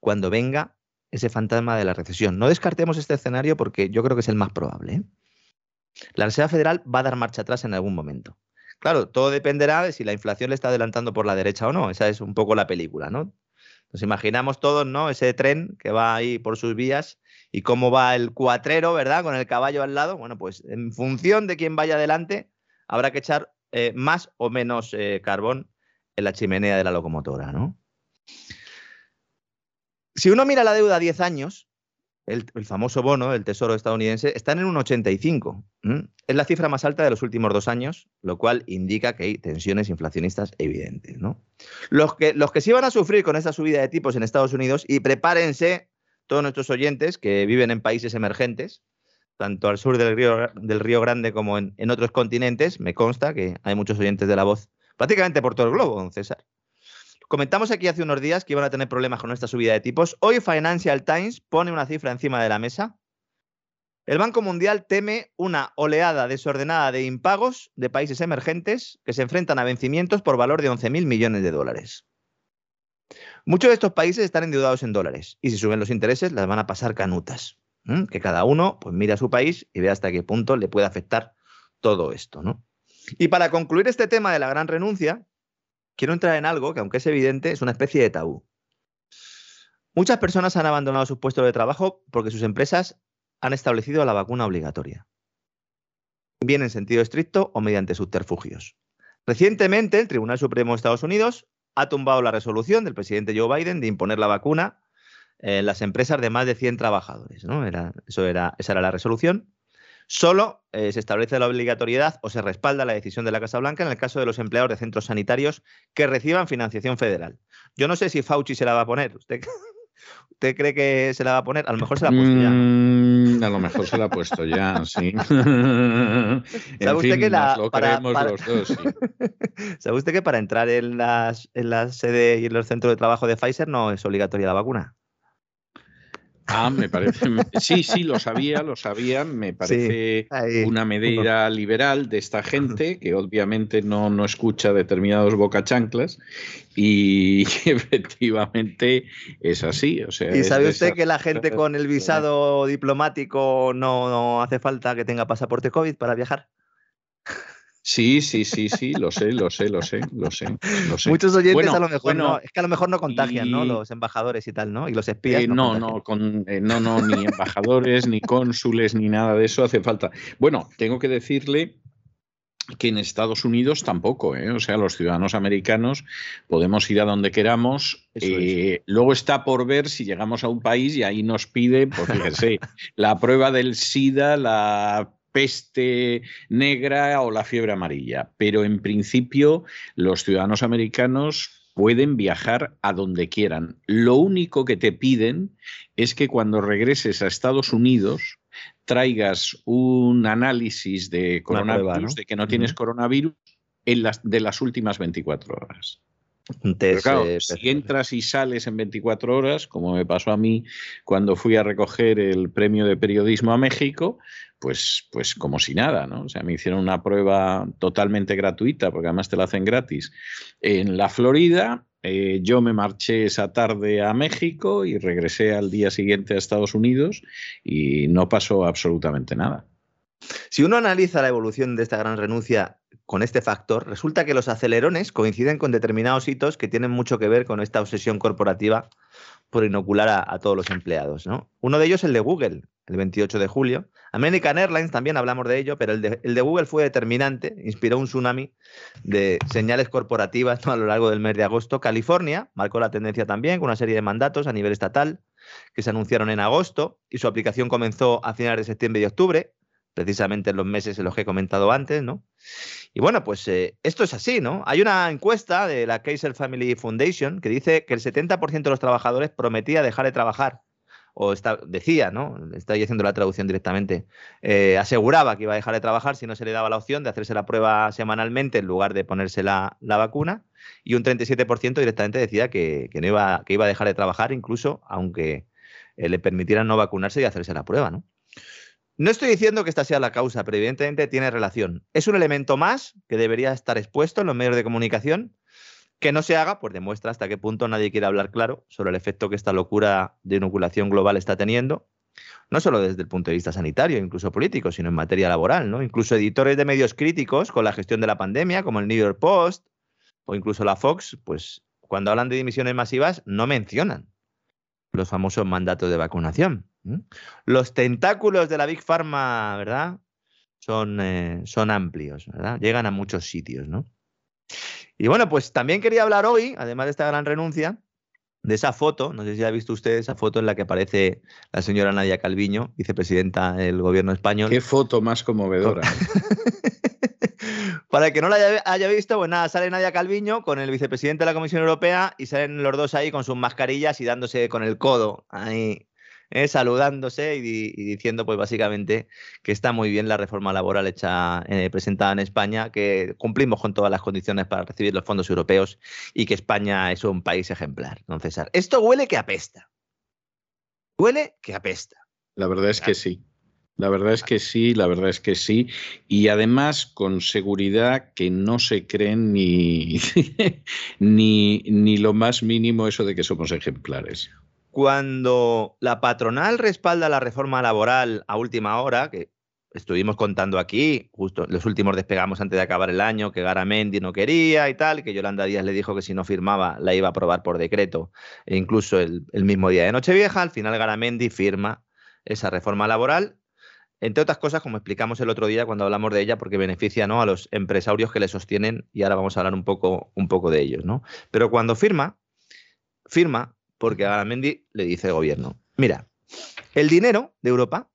cuando venga ese fantasma de la recesión. No descartemos este escenario porque yo creo que es el más probable. ¿eh? La Reserva Federal va a dar marcha atrás en algún momento. Claro, todo dependerá de si la inflación le está adelantando por la derecha o no. Esa es un poco la película, ¿no? Nos imaginamos todos, ¿no? Ese tren que va ahí por sus vías y cómo va el cuatrero, ¿verdad? Con el caballo al lado. Bueno, pues en función de quién vaya adelante, habrá que echar eh, más o menos eh, carbón en la chimenea de la locomotora, ¿no? Si uno mira la deuda a 10 años, el, famoso bono del Tesoro estadounidense, están en un 85. Es la cifra más alta de los últimos dos años, lo cual indica que hay tensiones inflacionistas evidentes. ¿no? Los, que, los que sí van a sufrir con esta subida de tipos en Estados Unidos, y prepárense todos nuestros oyentes que viven en países emergentes, tanto al sur del Río, del río Grande como en, en otros continentes, me consta que hay muchos oyentes de la voz prácticamente por todo el globo, don César. Comentamos aquí hace unos días que iban a tener problemas con esta subida de tipos. Hoy Financial Times pone una cifra encima de la mesa. El Banco Mundial teme una oleada desordenada de impagos de países emergentes que se enfrentan a vencimientos por valor de 11.000 millones de dólares. Muchos de estos países están endeudados en dólares y si suben los intereses las van a pasar canutas. Que cada uno pues mire a su país y vea hasta qué punto le puede afectar todo esto. ¿no? Y para concluir este tema de la gran renuncia, quiero entrar en algo que, aunque es evidente, es una especie de tabú. Muchas personas han abandonado sus puestos de trabajo porque sus empresas han establecido la vacuna obligatoria, bien en sentido estricto o mediante subterfugios. Recientemente, el Tribunal Supremo de Estados Unidos ha tumbado la resolución del presidente Joe Biden de imponer la vacuna en las empresas de más de 100 trabajadores. ¿no? Era, eso esa era la resolución. Solo eh, se establece la obligatoriedad o se respalda la decisión de la Casa Blanca en el caso de los empleados de centros sanitarios que reciban financiación federal. Yo no sé si Fauci se la va a poner. ¿Usted, ¿Usted cree que se la va a poner? A lo mejor se la ha puesto ya. Mm, a lo mejor se la ha puesto ya, sí. ¿Sabe usted que la, lo creemos los dos, sí. ¿Sabe usted que para entrar en, las, en la sede y en los centros de trabajo de Pfizer no es obligatoria la vacuna? Ah, me parece. Sí, sí, lo sabía, lo sabía. Me parece una medida liberal de esta gente que obviamente no, no escucha determinados bocachanclas y efectivamente es así. O sea, ¿Y sabe usted que la gente con el visado diplomático no, no hace falta que tenga pasaporte COVID para viajar? Sí, sí, sí, sí, lo sé, lo sé, lo sé, lo sé, lo sé. Muchos oyentes a lo mejor no, es que a lo mejor no contagian, ¿no? Los embajadores y tal, ¿no? Y los espías. Eh, no, no, con, eh, no, no, ni embajadores, ni cónsules, ni nada de eso hace falta. Bueno, tengo que decirle que en Estados Unidos tampoco, ¿eh? o sea, los ciudadanos americanos podemos ir a donde queramos. Eh, luego está por ver si llegamos a un país y ahí nos pide, pues fíjese, la prueba del SIDA, la peste negra o la fiebre amarilla. Pero en principio los ciudadanos americanos pueden viajar a donde quieran. Lo único que te piden es que cuando regreses a Estados Unidos traigas un análisis de coronavirus, de que no tienes coronavirus, en las, de las últimas 24 horas. Eh, si entras y sales en 24 horas, como me pasó a mí cuando fui a recoger el premio de periodismo a México, pues, pues como si nada, ¿no? O sea, me hicieron una prueba totalmente gratuita, porque además te la hacen gratis, en la Florida. Eh, yo me marché esa tarde a México y regresé al día siguiente a Estados Unidos y no pasó absolutamente nada. Si uno analiza la evolución de esta gran renuncia con este factor, resulta que los acelerones coinciden con determinados hitos que tienen mucho que ver con esta obsesión corporativa por inocular a, todos los empleados. ¿no? Uno de ellos es el de Google, el 28 de julio. American Airlines también hablamos de ello, pero el de, Google fue determinante, inspiró un tsunami de señales corporativas a lo largo del mes de agosto. California marcó la tendencia también con una serie de mandatos a nivel estatal que se anunciaron en agosto y su aplicación comenzó a finales de septiembre y octubre precisamente en los meses en los que he comentado antes, ¿no? Y bueno, pues eh, esto es así, ¿no? Hay una encuesta de la Kaiser Family Foundation que dice que el 70% de los trabajadores prometía dejar de trabajar, o decía, ¿no? Estoy haciendo la traducción directamente, eh, aseguraba que iba a dejar de trabajar si no se le daba la opción de hacerse la prueba semanalmente en lugar de ponerse la, vacuna, y un 37% directamente decía que, no iba, que iba a dejar de trabajar incluso aunque eh, le permitieran no vacunarse y hacerse la prueba, ¿no? No estoy diciendo que esta sea la causa, pero evidentemente tiene relación. Es un elemento más que debería estar expuesto en los medios de comunicación. Que no se haga, pues demuestra hasta qué punto nadie quiere hablar claro sobre el efecto que esta locura de inoculación global está teniendo, no solo desde el punto de vista sanitario, incluso político, sino en materia laboral, ¿no? Incluso editores de medios críticos con la gestión de la pandemia, como el New York Post o incluso la Fox, pues cuando hablan de dimisiones masivas no mencionan los famosos mandatos de vacunación. Los tentáculos de la Big Pharma, ¿verdad? Son, eh, son amplios, ¿verdad? Llegan a muchos sitios, ¿no? Y bueno, pues también quería hablar hoy, además de esta gran renuncia, de esa foto, no sé si ha visto usted esa foto en la que aparece la señora Nadia Calviño, vicepresidenta del gobierno español. Qué foto más conmovedora. Para el que no la haya, visto, pues nada, sale Nadia Calviño con el vicepresidente de la Comisión Europea y salen los dos ahí con sus mascarillas y dándose con el codo ahí ¿eh? saludándose y, diciendo, pues básicamente, que está muy bien la reforma laboral hecha, eh, presentada en España, que cumplimos con todas las condiciones para recibir los fondos europeos y que España es un país ejemplar, don César. Esto huele que apesta. Huele que apesta. La verdad es que sí. La verdad es que sí, la verdad es que sí. Y además con seguridad que no se creen ni, ni, ni lo más mínimo eso de que somos ejemplares cuando la patronal respalda la reforma laboral a última hora, que estuvimos contando aquí, justo los últimos despegamos antes de acabar el año, que Garamendi no quería y tal, que Yolanda Díaz le dijo que si no firmaba la iba a aprobar por decreto, e incluso el, mismo día de Nochevieja, al final Garamendi firma esa reforma laboral, entre otras cosas, como explicamos el otro día cuando hablamos de ella, porque beneficia ¿no? a los empresarios que le sostienen, y ahora vamos a hablar un poco, un poco de ellos. ¿no? Pero cuando firma, firma porque Garamendi le dice al gobierno, mira, el dinero de Europa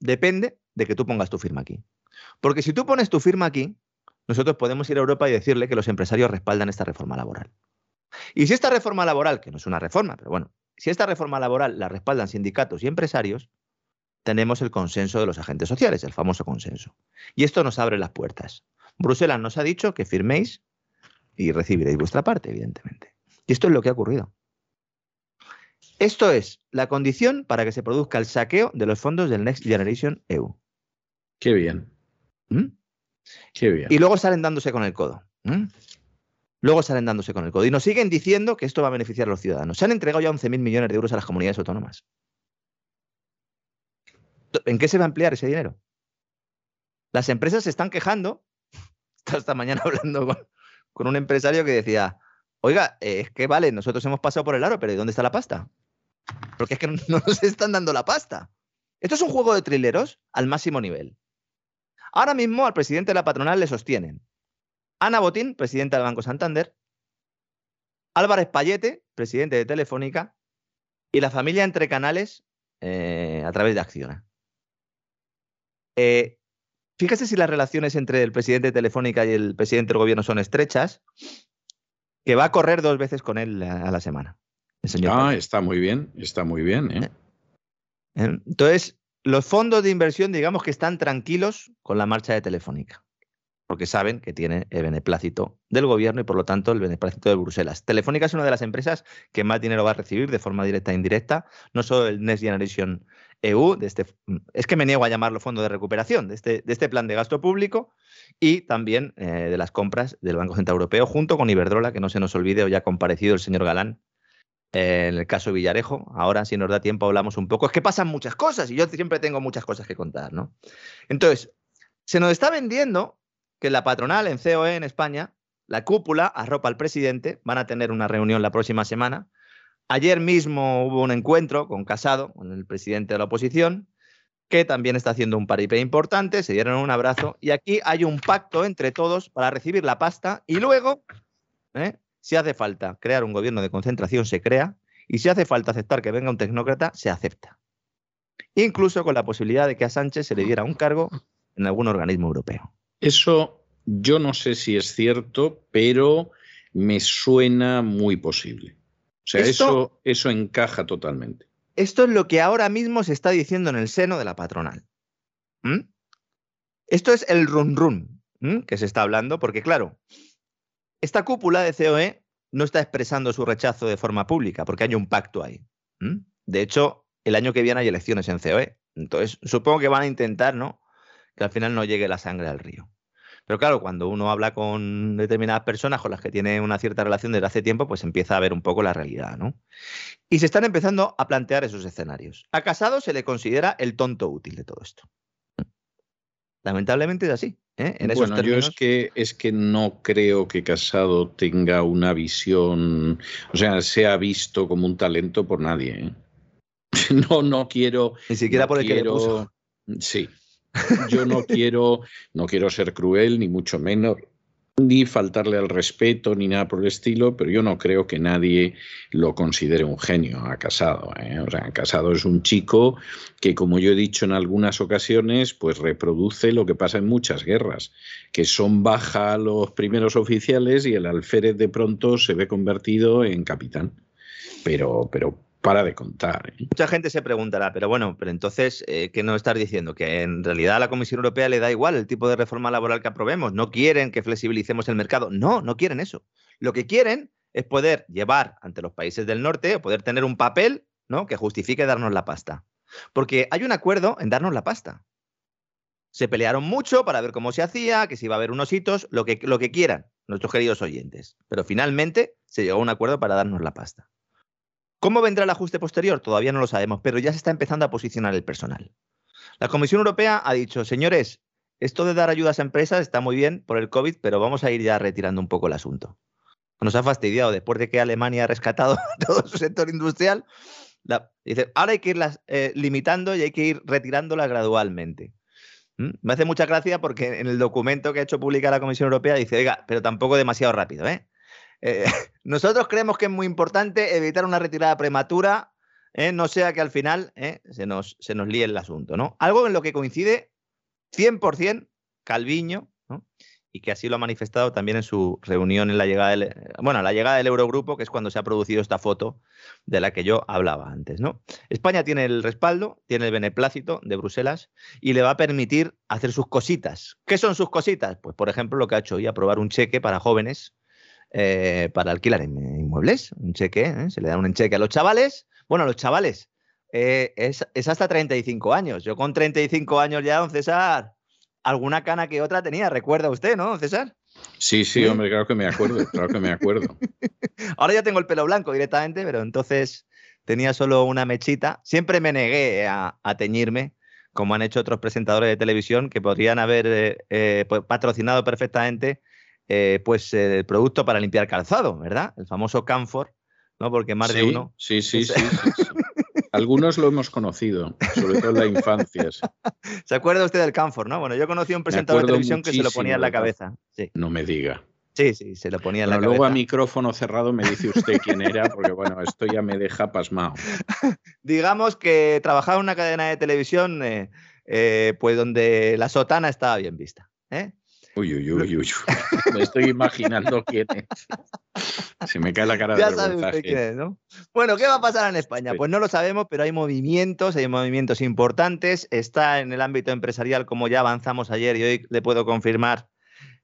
depende de que tú pongas tu firma aquí. Porque si tú pones tu firma aquí, nosotros podemos ir a Europa y decirle que los empresarios respaldan esta reforma laboral. Y si esta reforma laboral, que no es una reforma, pero bueno, si esta reforma laboral la respaldan sindicatos y empresarios, tenemos el consenso de los agentes sociales, el famoso consenso. Y esto nos abre las puertas. Bruselas nos ha dicho que firméis y recibiréis vuestra parte, evidentemente. Y esto es lo que ha ocurrido. Esto es la condición para que se produzca el saqueo de los fondos del Next Generation EU. Qué bien. ¿Mm? Qué bien. Y luego salen dándose con el codo. ¿Mm? Luego salen dándose con el codo. Y nos siguen diciendo que esto va a beneficiar a los ciudadanos. Se han entregado ya 11.000 millones de euros a las comunidades autónomas. ¿En qué se va a emplear ese dinero? Las empresas se están quejando. Estaba esta mañana hablando con, un empresario que decía, oiga, es que vale, nosotros hemos pasado por el aro, pero ¿y dónde está la pasta? Porque es que no nos están dando la pasta. Esto es un juego de trileros al máximo nivel. Ahora mismo al presidente de la patronal le sostienen Ana Botín, presidenta del Banco Santander, Álvarez Payete, presidente de Telefónica, y la familia entre canales eh, a través de Acciona. Eh, fíjese si las relaciones entre el presidente de Telefónica y el presidente del gobierno son estrechas, que va a correr dos veces con él a la semana ah, está muy bien, está muy bien. ¿eh? ¿eh? Entonces, los fondos de inversión, digamos que están tranquilos con la marcha de Telefónica, porque saben que tiene el beneplácito del gobierno y por lo tanto el beneplácito de Bruselas. Telefónica es una de las empresas que más dinero va a recibir de forma directa e indirecta, no solo el Next Generation EU, de este, es que me niego a llamarlo fondo de recuperación, de este, de este plan de gasto público y también eh, de las compras del Banco Central Europeo, junto con Iberdrola, que no se nos olvide, hoy ha comparecido el señor Galán en el caso de Villarejo. Ahora, si nos da tiempo, hablamos un poco. Es que pasan muchas cosas y yo siempre tengo muchas cosas que contar, ¿no? Entonces, se nos está vendiendo que la patronal en COE en España, la cúpula, arropa al presidente, van a tener una reunión la próxima semana. Ayer mismo hubo un encuentro con Casado, con el presidente de la oposición, que también está haciendo un paripé importante, se dieron un abrazo y aquí hay un pacto entre todos para recibir la pasta y luego ¿eh? Si hace falta crear un gobierno de concentración, se crea. Y si hace falta aceptar que venga un tecnócrata, se acepta. Incluso con la posibilidad de que a Sánchez se le diera un cargo en algún organismo europeo. Eso yo no sé si es cierto, pero me suena muy posible. O sea, eso, eso encaja totalmente. Esto es lo que ahora mismo se está diciendo en el seno de la patronal. ¿Mm? Esto es el run run que se está hablando, porque claro, esta cúpula de COE no está expresando su rechazo de forma pública, porque hay un pacto ahí. De hecho, el año que viene hay elecciones en COE. Entonces, supongo que van a intentar, ¿no? Que al final no llegue la sangre al río. Pero claro, cuando uno habla con determinadas personas con las que tiene una cierta relación desde hace tiempo, pues empieza a ver un poco la realidad, ¿no? Y se están empezando a plantear esos escenarios. A Casado se le considera el tonto útil de todo esto. Lamentablemente es así. ¿Eh? En bueno, yo es que, es que no creo que Casado tenga una visión, o sea, sea visto como un talento por nadie. ¿eh? No, no quiero. Ni siquiera por el que Sí. Yo no quiero, no quiero ser cruel, ni mucho menos. Ni faltarle al respeto ni nada por el estilo, pero yo no creo que nadie lo considere un genio a Casado. ¿eh? O sea, Casado es un chico que, como yo he dicho en algunas ocasiones, pues reproduce lo que pasa en muchas guerras, que son baja los primeros oficiales y el alférez de pronto se ve convertido en capitán. Pero, pero para de contar. ¿eh? Mucha gente se preguntará, pero bueno, pero entonces, eh, ¿qué nos estás diciendo? Que en realidad a la Comisión Europea le da igual el tipo de reforma laboral que aprobemos. No quieren que flexibilicemos el mercado. No, no quieren eso. Lo que quieren es poder llevar ante los países del norte, o poder tener un papel ¿no? que justifique darnos la pasta. Porque hay un acuerdo en darnos la pasta. Se pelearon mucho para ver cómo se hacía, que si iba a haber unos hitos, lo que, lo que quieran, nuestros queridos oyentes. Pero finalmente se llegó a un acuerdo para darnos la pasta. ¿Cómo vendrá el ajuste posterior? Todavía no lo sabemos, pero ya se está empezando a posicionar el personal. La Comisión Europea ha dicho, señores, esto de dar ayudas a empresas está muy bien por el COVID, pero vamos a ir ya retirando un poco el asunto. Nos ha fastidiado después de que Alemania ha rescatado todo su sector industrial. dice, ahora hay que irlas eh, limitando y hay que ir retirándolas gradualmente. ¿Mm? Me hace mucha gracia porque en el documento que ha hecho pública la Comisión Europea dice, oiga, pero tampoco demasiado rápido, ¿eh? Eh, nosotros creemos que es muy importante evitar una retirada prematura, ¿eh? no sea que al final ¿eh? se, nos, se nos líe el asunto. ¿no? Algo en lo que coincide 100% Calviño, y que así lo ha manifestado también en su reunión en la llegada del, bueno, la llegada del Eurogrupo, que es cuando se ha producido esta foto de la que yo hablaba antes. ¿no? España tiene el respaldo, tiene el beneplácito de Bruselas y le va a permitir hacer sus cositas. ¿Qué son sus cositas? Pues, por ejemplo, lo que ha hecho hoy, aprobar un cheque para jóvenes eh, para alquilar inmuebles, un cheque, ¿eh? se le da un cheque a los chavales. Bueno, a los chavales, eh, es, es, hasta 35 años. Yo con 35 años ya, don César, alguna cana que otra tenía, recuerda usted, ¿no, don César? Sí, sí, hombre, claro que me acuerdo, claro que me acuerdo. Ahora ya tengo el pelo blanco directamente, pero entonces tenía solo una mechita. Siempre me negué a, teñirme, como han hecho otros presentadores de televisión que podrían haber patrocinado perfectamente eh, pues el producto para limpiar calzado, ¿verdad? El famoso Camfor, ¿no? Porque más de uno. Sí, sí, sí, Algunos lo hemos conocido, sobre todo en la infancia. ¿Se acuerda usted del Camfor, no? Bueno, yo conocí a un presentador de televisión que se lo ponía en la cabeza. No me diga. Sí, sí, se lo ponía en la cabeza. Luego a micrófono cerrado me dice usted quién era, porque bueno, esto ya me deja pasmado. Digamos que trabajaba en una cadena de televisión, eh, eh, pues donde la sotana estaba bien vista. ¿eh? Uy, uy, uy, uy. Me estoy imaginando quién es. Se me cae la cara de ya sabe quién es, ¿no? Bueno, ¿qué va a pasar en España? Pues no lo sabemos, pero hay movimientos, hay movimientos importantes. Está en el ámbito empresarial, como ya avanzamos ayer y hoy le puedo confirmar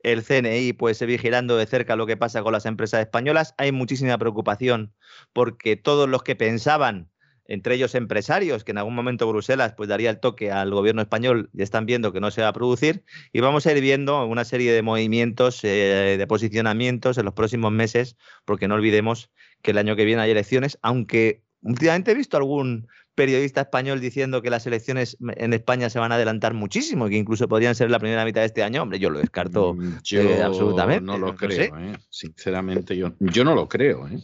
el CNI, pues vigilando de cerca lo que pasa con las empresas españolas. Hay muchísima preocupación porque todos los que pensaban entre ellos empresarios, que en algún momento Bruselas pues daría el toque al gobierno español, y están viendo que no se va a producir, y vamos a ir viendo una serie de movimientos, eh, de posicionamientos en los próximos meses, porque no olvidemos que el año que viene hay elecciones, aunque últimamente he visto algún periodista español diciendo que las elecciones en España se van a adelantar muchísimo y que incluso podrían ser la primera mitad de este año, hombre, yo lo descarto mm, yo absolutamente. No lo creo, ¿eh? sinceramente yo, yo no lo creo. ¿eh?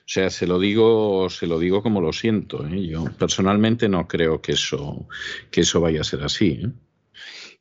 O sea, se lo digo, se lo digo como lo siento. ¿eh? Yo personalmente no creo que eso, que eso vaya a ser así. ¿eh?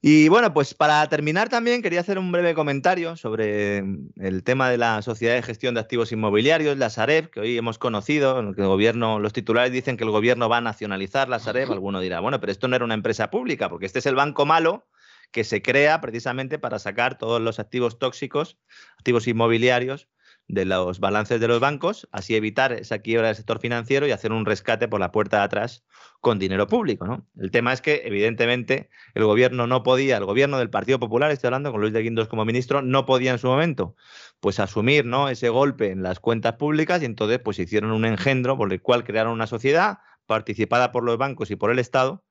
Y bueno, pues para terminar también quería hacer un breve comentario sobre el tema de la Sociedad de Gestión de Activos Inmobiliarios, la Sareb, que hoy hemos conocido, que el gobierno, los titulares dicen que el gobierno va a nacionalizar la Sareb. Alguno dirá, bueno, pero esto no era una empresa pública, porque este es el banco malo que se crea precisamente para sacar todos los activos tóxicos, activos inmobiliarios, de los balances de los bancos, así evitar esa quiebra del sector financiero y hacer un rescate por la puerta de atrás con dinero público. ¿no? El tema es que, evidentemente, el gobierno no podía, el gobierno del Partido Popular, estoy hablando con Luis de Guindos como ministro, no podía en su momento pues asumir ¿no? ese golpe en las cuentas públicas y entonces pues hicieron un engendro por el cual crearon una sociedad participada por los bancos y por el Estado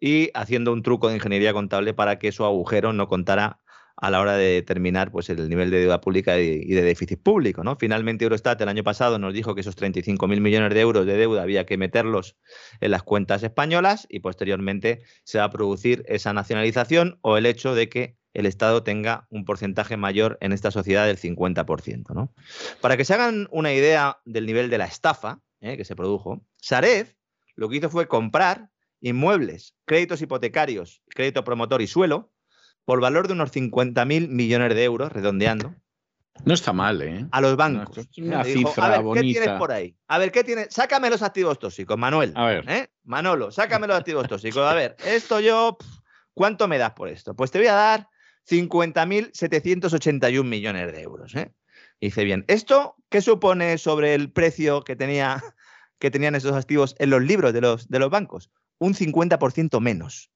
y haciendo un truco de ingeniería contable para que su agujero no contara a la hora de determinar pues, el nivel de deuda pública y de déficit público. ¿no? Finalmente, Eurostat el año pasado nos dijo que esos 35.000 millones de euros de deuda había que meterlos en las cuentas españolas y posteriormente se va a producir esa nacionalización o el hecho de que el Estado tenga un porcentaje mayor en esta sociedad del 50%. ¿no? Para que se hagan una idea del nivel de la estafa ¿eh? que se produjo, Saref lo que hizo fue comprar inmuebles, créditos hipotecarios, crédito promotor y suelo, por valor de unos 50.000 millones de euros, redondeando. No está mal, ¿eh? A los bancos. una cifra a ver, ¿qué tienes por ahí? A ver, ¿qué tienes? Sácame los activos tóxicos, Manuel. A ver. ¿eh? Manolo, sácame los activos tóxicos. A ver, esto yo. ¿Cuánto me das por esto? Pues te voy a dar 50.781 millones de euros. ¿eh? Dice bien, ¿esto qué supone sobre el precio que, tenía, que tenían esos activos en los libros de los, de los bancos? Un 50% menos.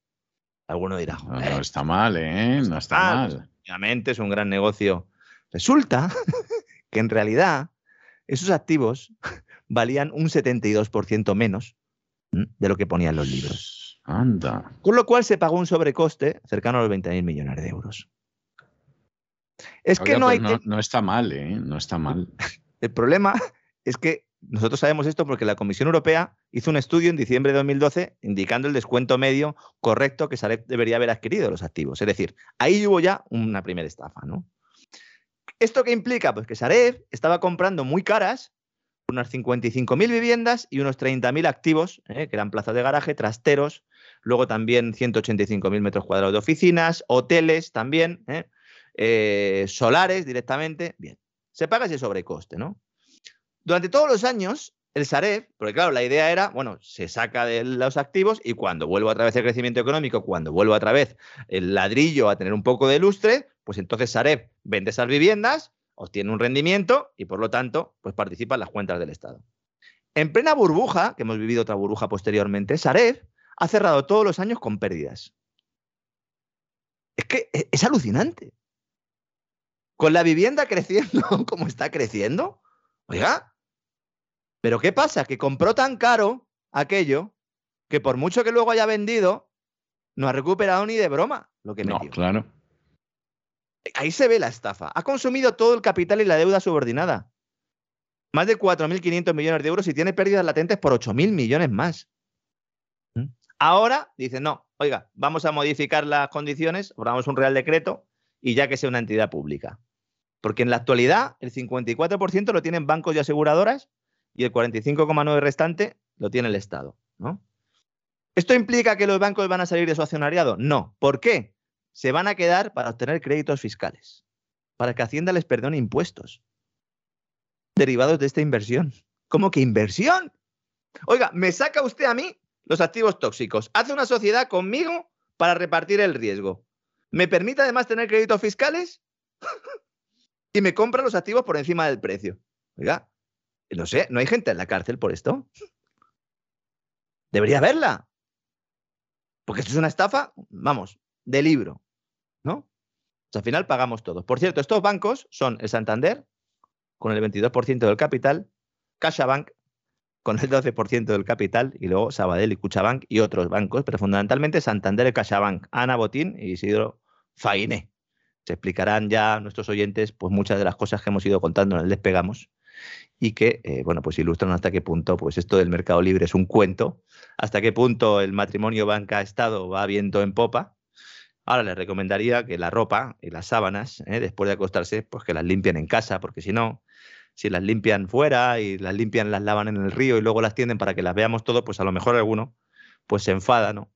Alguno dirá. No, no, está mal, ¿eh? No está mal. Obviamente es un gran negocio. Resulta que en realidad esos activos valían un 72% menos de lo que ponían los libros. Anda. Con lo cual se pagó un sobrecoste cercano a los 20.000 millones de euros. Es que no hay. No, está mal, ¿eh? No está mal. El problema es que nosotros sabemos esto porque la Comisión Europea hizo un estudio en diciembre de 2012 indicando el descuento medio correcto que Sareb debería haber adquirido los activos. Es decir, ahí hubo ya una primera estafa, ¿no? ¿Esto qué implica? Pues que Sareb estaba comprando muy caras unas 55.000 viviendas y unos 30.000 activos, ¿eh? que eran plazas de garaje, trasteros, luego también 185.000 metros cuadrados de oficinas, hoteles también, ¿eh? Eh, solares directamente. Bien, se paga ese sobrecoste, ¿no? Durante todos los años, el Sareb, porque claro, la idea era, bueno, se saca de los activos y cuando vuelva otra vez el crecimiento económico, cuando vuelva otra vez el ladrillo a tener un poco de lustre, pues entonces Sareb vende esas viviendas, obtiene un rendimiento y por lo tanto, pues participa en las cuentas del Estado. En plena burbuja, que hemos vivido otra burbuja posteriormente, Sareb ha cerrado todos los años con pérdidas. Es que e, es alucinante. Con la vivienda creciendo como está creciendo, oiga, pero ¿qué pasa? Que compró tan caro aquello que por mucho que luego haya vendido, no ha recuperado ni de broma lo que metió. No, claro. Ahí se ve la estafa. Ha consumido todo el capital y la deuda subordinada. Más de 4.500 millones de euros y tiene pérdidas latentes por 8.000 millones más. ¿Mm? Ahora dice, no, oiga, vamos a modificar las condiciones, formamos un real decreto y ya que sea una entidad pública. Porque en la actualidad el 54% lo tienen bancos y aseguradoras y el 45,9% restante lo tiene el Estado. ¿no? ¿Esto implica que los bancos van a salir de su accionariado? No. ¿Por qué? se van a quedar para obtener créditos fiscales, para que Hacienda les perdone impuestos derivados de esta inversión. ¿Cómo que inversión? Oiga, me saca usted a mí los activos tóxicos, hace una sociedad conmigo para repartir el riesgo. ¿Me permite además tener créditos fiscales? y me compra los activos por encima del precio. Oiga, no sé, ¿no hay gente en la cárcel por esto? Debería haberla. Porque esto es una estafa, vamos, de libro. ¿no? al final pagamos todos. Por cierto, estos bancos son el Santander, con el 22% del capital, CaixaBank, con el 12% del capital, y luego Sabadell y Cuchabank y otros bancos, pero fundamentalmente Santander y CaixaBank, Ana Botín y Isidro Fainé. Se explicarán ya nuestros oyentes pues muchas de las cosas que hemos ido contando en el Despegamos y que, eh, bueno, pues ilustran hasta qué punto pues esto del mercado libre es un cuento, hasta qué punto el matrimonio banca-estado va viento en popa Ahora les recomendaría que la ropa y las sábanas, ¿eh? después de acostarse, pues que las limpien en casa, porque si no, si las limpian fuera y las limpian, las lavan en el río y luego las tienden para que las veamos todo, pues a lo mejor alguno pues se enfada, ¿no?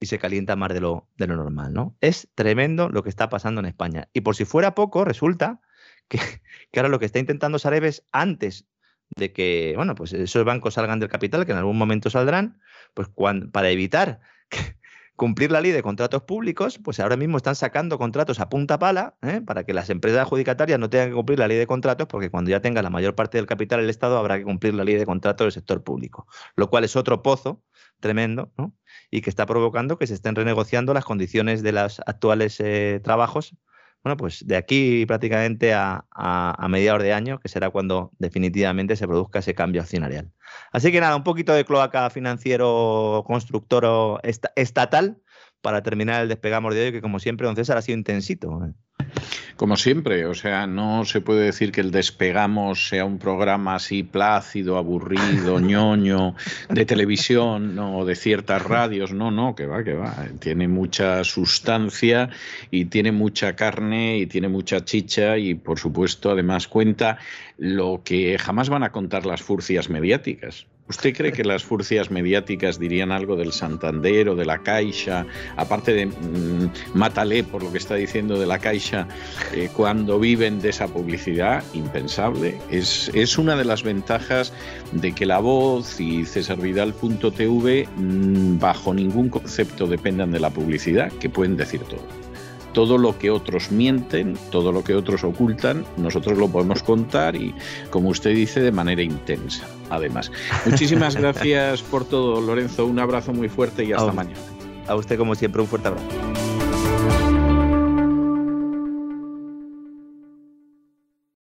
Y se calienta más de lo, de lo normal, ¿no? Es tremendo lo que está pasando en España. Y por si fuera poco, resulta que, que ahora lo que está intentando Sareb es antes de que, bueno, pues esos bancos salgan del capital, que en algún momento saldrán, pues para evitar cumplir la ley de contratos públicos, pues ahora mismo están sacando contratos a punta pala ¿eh? para que las empresas adjudicatarias no tengan que cumplir la ley de contratos, porque cuando ya tenga la mayor parte del capital el Estado habrá que cumplir la ley de contratos del sector público, lo cual es otro pozo tremendo y que está provocando que se estén renegociando las condiciones de los actuales eh, trabajos bueno, pues de aquí prácticamente a, mediados de año, que será cuando definitivamente se produzca ese cambio accionarial. Así que nada, un poquito de cloaca financiero constructor estatal para terminar el despegamos de hoy, que como siempre, don César ha sido intensito. ¿eh? Como siempre, o sea, no se puede decir que el Despegamos sea un programa así plácido, aburrido, ñoño, de televisión o de ciertas radios. No, no, que va, que va. Tiene mucha sustancia y tiene mucha carne y tiene mucha chicha y, por supuesto, además cuenta lo que jamás van a contar las furcias mediáticas ¿Usted cree que las furcias mediáticas dirían algo del Santander o de la Caixa, aparte de mm, Mátale por lo que está diciendo de la Caixa, eh, cuando viven de esa publicidad? Impensable. Es, es una de las ventajas de que La Voz y cesarvidal.tv mm, bajo ningún concepto dependan de la publicidad, que pueden decir todo todo lo que otros mienten, todo lo que otros ocultan, nosotros lo podemos contar y, como usted dice, de manera intensa, además. Muchísimas gracias por todo, Lorenzo. Un abrazo muy fuerte y hasta mañana. A usted, como siempre, un fuerte abrazo.